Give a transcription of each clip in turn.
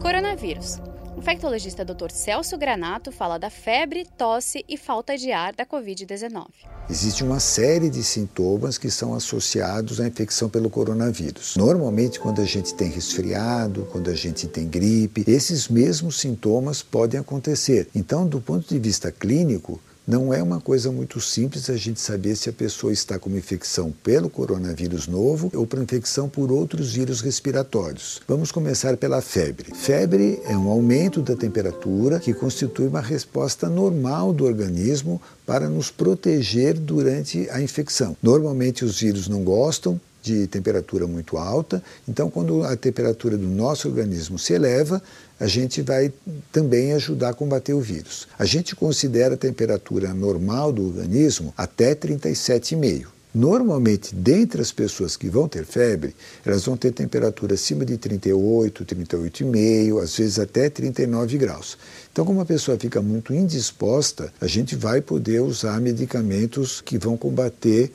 Coronavírus. O infectologista Dr. Celso Granato fala da febre, tosse e falta de ar da Covid-19. Existe uma série de sintomas que são associados à infecção pelo coronavírus. Normalmente, quando a gente tem resfriado, quando a gente tem gripe, esses mesmos sintomas podem acontecer. Então, do ponto de vista clínico, não é uma coisa muito simples a gente saber se a pessoa está com uma infecção pelo coronavírus novo ou para infecção por outros vírus respiratórios. Vamos começar pela febre. Febre é um aumento da temperatura que constitui uma resposta normal do organismo para nos proteger durante a infecção. Normalmente os vírus não gostam de temperatura muito alta. Então, quando a temperatura do nosso organismo se eleva, a gente vai também ajudar a combater o vírus. A gente considera a temperatura normal do organismo até 37,5. Normalmente, dentre as pessoas que vão ter febre, elas vão ter temperatura acima de 38, 38,5, às vezes até 39 graus. Então, como a pessoa fica muito indisposta, a gente vai poder usar medicamentos que vão combater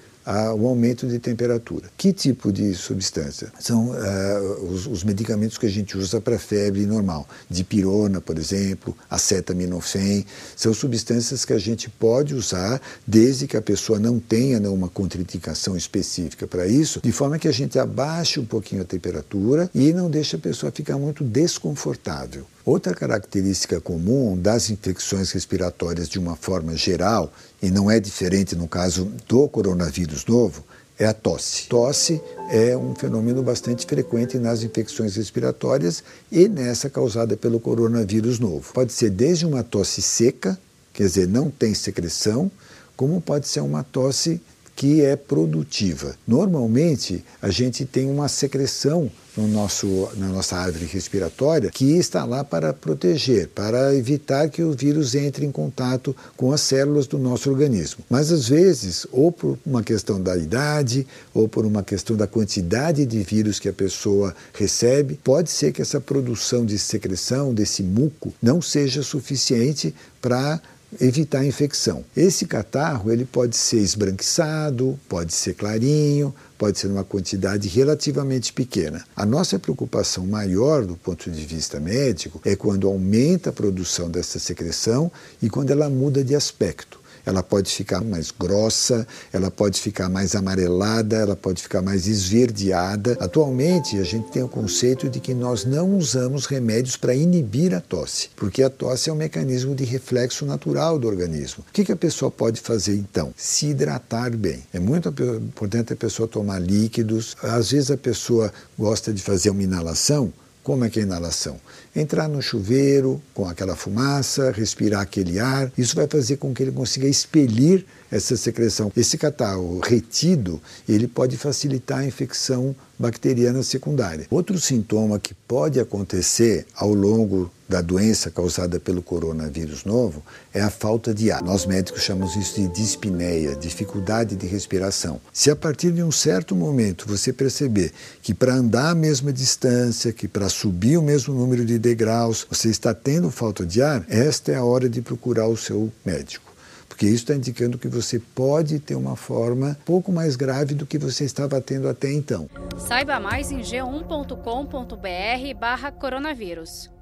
o aumento de temperatura. Que tipo de substância? São uh, os, os, medicamentos que a gente usa para febre normal. Dipirona, por exemplo, acetaminofém. São substâncias que a gente pode usar desde que a pessoa não tenha né, uma contraindicação específica para isso, de forma que a gente abaixe um pouquinho a temperatura e não deixe a pessoa ficar muito desconfortável. Outra característica comum das infecções respiratórias de uma forma geral, e não é diferente no caso do coronavírus novo, é a tosse. Tosse é um fenômeno bastante frequente nas infecções respiratórias e nessa causada pelo coronavírus novo. Pode ser desde uma tosse seca, quer dizer, não tem secreção, como pode ser uma tosse que é produtiva. Normalmente, a gente tem uma secreção no nosso, na nossa árvore respiratória que está lá para proteger, para evitar que o vírus entre em contato com as células do nosso organismo. Mas às vezes, ou por uma questão da idade, ou por uma questão da quantidade de vírus que a pessoa recebe, pode ser que essa produção de secreção, desse muco, não seja suficiente para evitar a infecção. Esse catarro ele pode ser esbranquiçado, pode ser clarinho, pode ser uma quantidade relativamente pequena. A nossa preocupação maior do ponto de vista médico é quando aumenta a produção dessa secreção e quando ela muda de aspecto ela pode ficar mais grossa, ela pode ficar mais amarelada, ela pode ficar mais esverdeada. Atualmente, a gente tem o conceito de que nós não usamos remédios para inibir a tosse, porque a tosse é um mecanismo de reflexo natural do organismo. O que, a pessoa pode fazer então? Se hidratar bem. É muito importante a pessoa tomar líquidos. Às vezes a pessoa gosta de fazer uma inalação como é que é a inalação? Entrar no chuveiro com aquela fumaça, respirar aquele ar, isso vai fazer com que ele consiga expelir essa secreção. Esse catarro retido, ele pode facilitar a infecção bacteriana secundária. Outro sintoma que pode acontecer ao longo da doença causada pelo coronavírus novo é a falta de ar. Nós médicos chamamos isso de dispneia, dificuldade de respiração. Se a partir de um certo momento você perceber que para andar a mesma distância, que para subir o mesmo número de degraus, você está tendo falta de ar, esta é a hora de procurar o seu médico porque isso está indicando que você pode ter uma forma pouco mais grave do que você estava tendo até então. Saiba mais em g1.com.br/barra coronavírus.